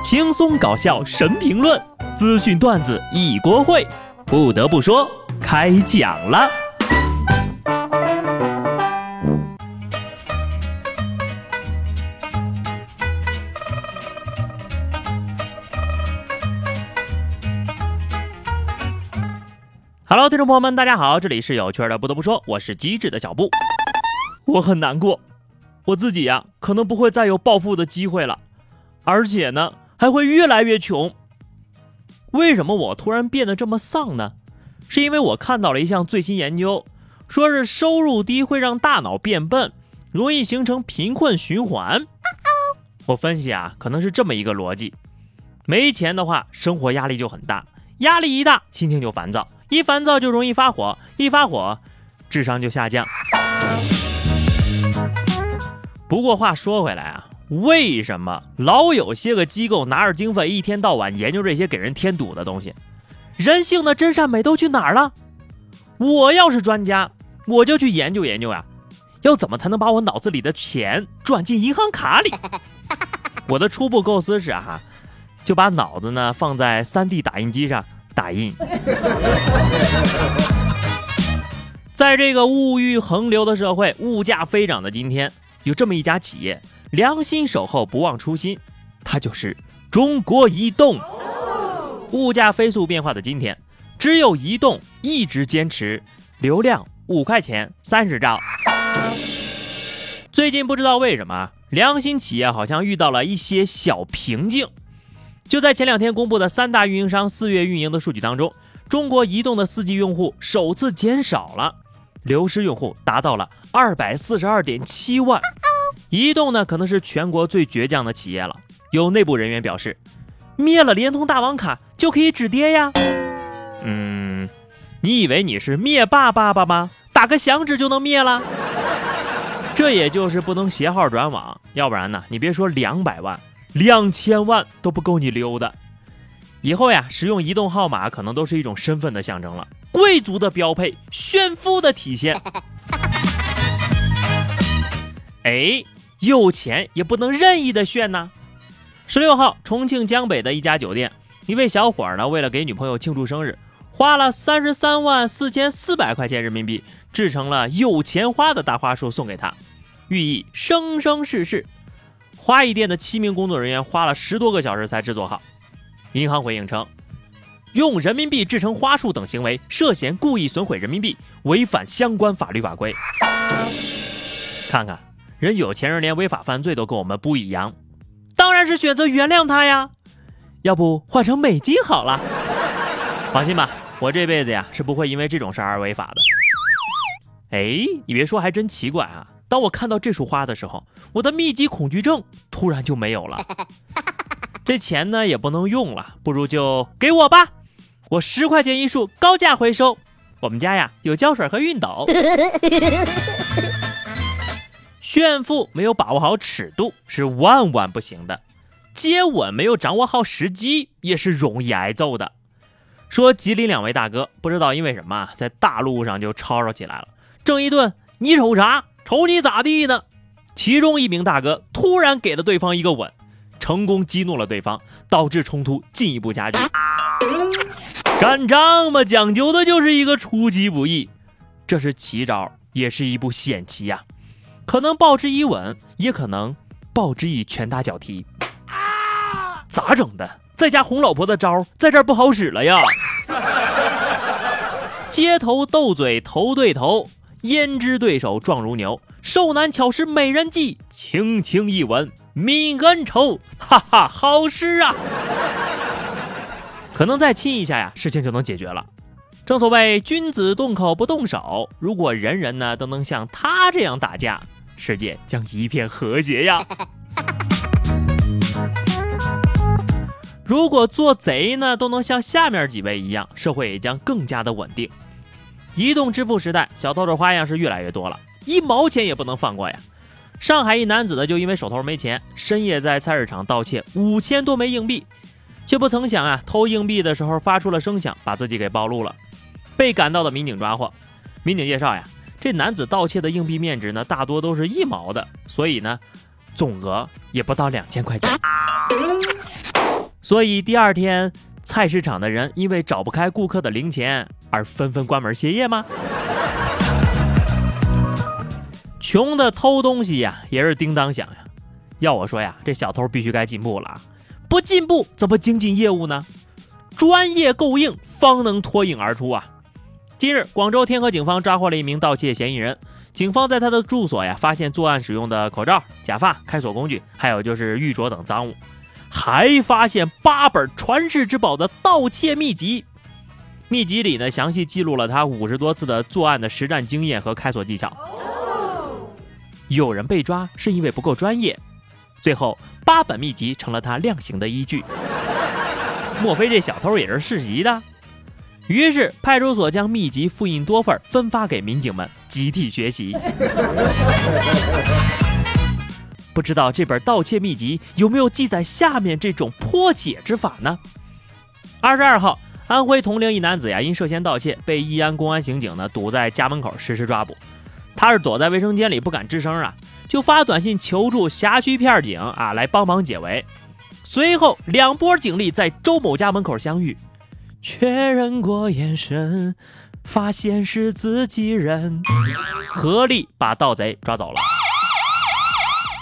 轻松搞笑神评论，资讯段子一锅烩。不得不说，开讲了。Hello，听众朋友们，大家好，这里是有趣的。不得不说，我是机智的小布。我很难过，我自己呀，可能不会再有暴富的机会了，而且呢，还会越来越穷。为什么我突然变得这么丧呢？是因为我看到了一项最新研究，说是收入低会让大脑变笨，容易形成贫困循环。我分析啊，可能是这么一个逻辑：没钱的话，生活压力就很大，压力一大，心情就烦躁。一烦躁就容易发火，一发火，智商就下降。不过话说回来啊，为什么老有些个机构拿着经费一天到晚研究这些给人添堵的东西？人性的真善美都去哪儿了？我要是专家，我就去研究研究呀，要怎么才能把我脑子里的钱转进银行卡里？我的初步构思是哈，就把脑子呢放在 3D 打印机上。打印，在这个物欲横流的社会，物价飞涨的今天，有这么一家企业，良心守候，不忘初心，它就是中国移动。物价飞速变化的今天，只有移动一直坚持流量五块钱三十兆。最近不知道为什么，良心企业好像遇到了一些小瓶颈。就在前两天公布的三大运营商四月运营的数据当中，中国移动的四 G 用户首次减少了，流失用户达到了二百四十二点七万。移动呢，可能是全国最倔强的企业了。有内部人员表示，灭了联通大王卡就可以止跌呀。嗯，你以为你是灭霸爸爸吗？打个响指就能灭了？这也就是不能携号转网，要不然呢，你别说两百万。两千万都不够你溜的，以后呀，使用移动号码可能都是一种身份的象征了，贵族的标配，炫富的体现。哎，有钱也不能任意的炫呐。十六号，重庆江北的一家酒店，一位小伙呢，为了给女朋友庆祝生日，花了三十三万四千四百块钱人民币，制成了有钱花的大花束送给她，寓意生生世世。花艺店的七名工作人员花了十多个小时才制作好。银行回应称，用人民币制成花束等行为涉嫌故意损毁人民币，违反相关法律法规。看看人有钱人连违法犯罪都跟我们不一样，当然是选择原谅他呀。要不换成美金好了。放心吧，我这辈子呀是不会因为这种事而违法的。哎，你别说，还真奇怪啊。当我看到这束花的时候，我的密集恐惧症突然就没有了。这钱呢也不能用了，不如就给我吧，我十块钱一束，高价回收。我们家呀有胶水和熨斗。炫富没有把握好尺度是万万不行的，接吻没有掌握好时机也是容易挨揍的。说吉林两位大哥不知道因为什么在大路上就吵吵起来了，正一顿你瞅啥？瞅你咋地呢？其中一名大哥突然给了对方一个吻，成功激怒了对方，导致冲突进一步加剧。干仗嘛，讲究的就是一个出其不意，这是奇招，也是一步险棋呀。可能报之以吻，也可能报之以拳打脚踢。啊咋整的？在家哄老婆的招在这儿不好使了呀！街头斗嘴，头对头。焉知对手壮如牛，瘦男巧施美人计，轻轻一吻泯恩仇，哈哈，好诗啊！可能再亲一下呀，事情就能解决了。正所谓君子动口不动手，如果人人呢都能像他这样打架，世界将一片和谐呀。如果做贼呢都能像下面几位一样，社会也将更加的稳定。移动支付时代，小偷的花样是越来越多了，一毛钱也不能放过呀！上海一男子呢，就因为手头没钱，深夜在菜市场盗窃五千多枚硬币，却不曾想啊，偷硬币的时候发出了声响，把自己给暴露了，被赶到的民警抓获。民警介绍呀，这男子盗窃的硬币面值呢，大多都是一毛的，所以呢，总额也不到两千块钱。所以第二天，菜市场的人因为找不开顾客的零钱而纷纷关门歇业吗？穷的偷东西呀，也是叮当响呀。要我说呀，这小偷必须该进步了，不进步怎么精进业务呢？专业够硬，方能脱颖而出啊！近日，广州天河警方抓获了一名盗窃嫌疑人。警方在他的住所呀，发现作案使用的口罩、假发、开锁工具，还有就是玉镯等赃物，还发现八本传世之宝的盗窃秘籍。秘籍里呢，详细记录了他五十多次的作案的实战经验和开锁技巧。有人被抓是因为不够专业，最后八本秘籍成了他量刑的依据。莫非这小偷也是世袭的？于是派出所将秘籍复印多份，分发给民警们集体学习。不知道这本盗窃秘籍有没有记载下面这种破解之法呢？二十二号，安徽铜陵一男子呀，因涉嫌盗窃，被义安公安刑警呢堵在家门口实施抓捕。他是躲在卫生间里不敢吱声啊，就发短信求助辖区片警啊来帮忙解围。随后，两波警力在周某家门口相遇，确认过眼神，发现是自己人，合力把盗贼抓走了。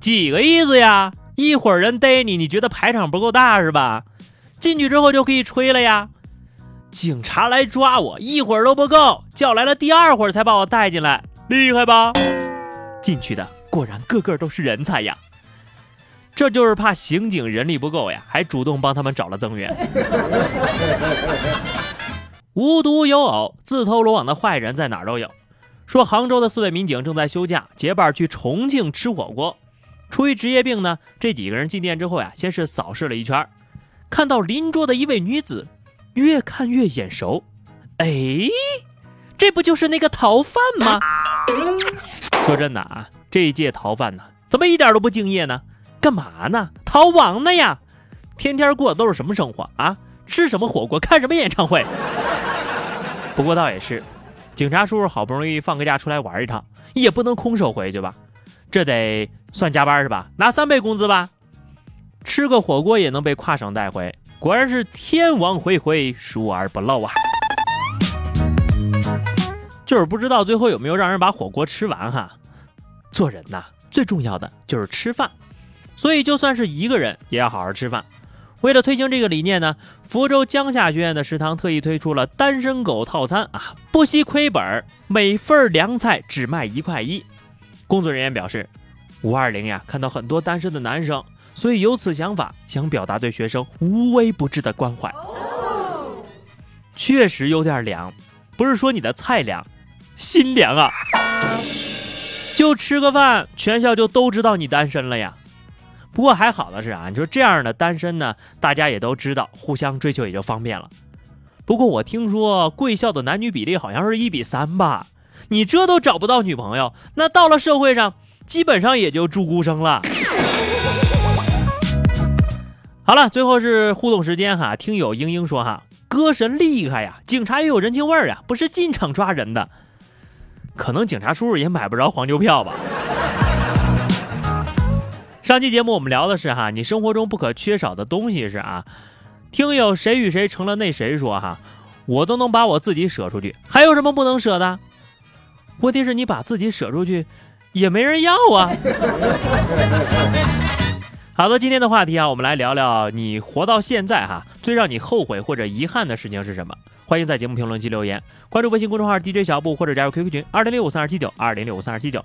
几个意思呀？一伙人逮你，你觉得排场不够大是吧？进去之后就可以吹了呀？警察来抓我，一会儿都不够，叫来了第二会儿才把我带进来，厉害吧？进去的果然个个都是人才呀！这就是怕刑警人力不够呀，还主动帮他们找了增援。无独有偶，自投罗网的坏人在哪儿都有。说杭州的四位民警正在休假，结伴去重庆吃火锅。出于职业病呢，这几个人进店之后呀，先是扫视了一圈，看到邻桌的一位女子，越看越眼熟。哎，这不就是那个逃犯吗？说真的啊，这一届逃犯呢，怎么一点都不敬业呢？干嘛呢？逃亡呢呀！天天过的都是什么生活啊？吃什么火锅？看什么演唱会？不过倒也是，警察叔叔好不容易放个假出来玩一趟，也不能空手回去吧？这得算加班是吧？拿三倍工资吧？吃个火锅也能被跨省带回，果然是天网恢恢，疏而不漏啊！就是不知道最后有没有让人把火锅吃完哈？做人呐，最重要的就是吃饭。所以，就算是一个人，也要好好吃饭。为了推行这个理念呢，福州江夏学院的食堂特意推出了单身狗套餐啊，不惜亏本，每份凉菜只卖一块一。工作人员表示，五二零呀，看到很多单身的男生，所以有此想法，想表达对学生无微不至的关怀。确实有点凉，不是说你的菜凉，心凉啊！就吃个饭，全校就都知道你单身了呀。不过还好的是啊，你说这样的单身呢，大家也都知道，互相追求也就方便了。不过我听说贵校的男女比例好像是一比三吧，你这都找不到女朋友，那到了社会上，基本上也就住孤生了。好了，最后是互动时间哈，听友英英说哈，歌神厉害呀，警察也有人情味儿呀，不是进场抓人的，可能警察叔叔也买不着黄牛票吧。上期节目我们聊的是哈，你生活中不可缺少的东西是啊。听友谁与谁成了那谁说哈，我都能把我自己舍出去，还有什么不能舍的？问题是你把自己舍出去，也没人要啊。好的，今天的话题啊，我们来聊聊你活到现在哈，最让你后悔或者遗憾的事情是什么？欢迎在节目评论区留言，关注微信公众号 DJ 小布或者加入 QQ 群二零六五三二七九二零六五三二七九。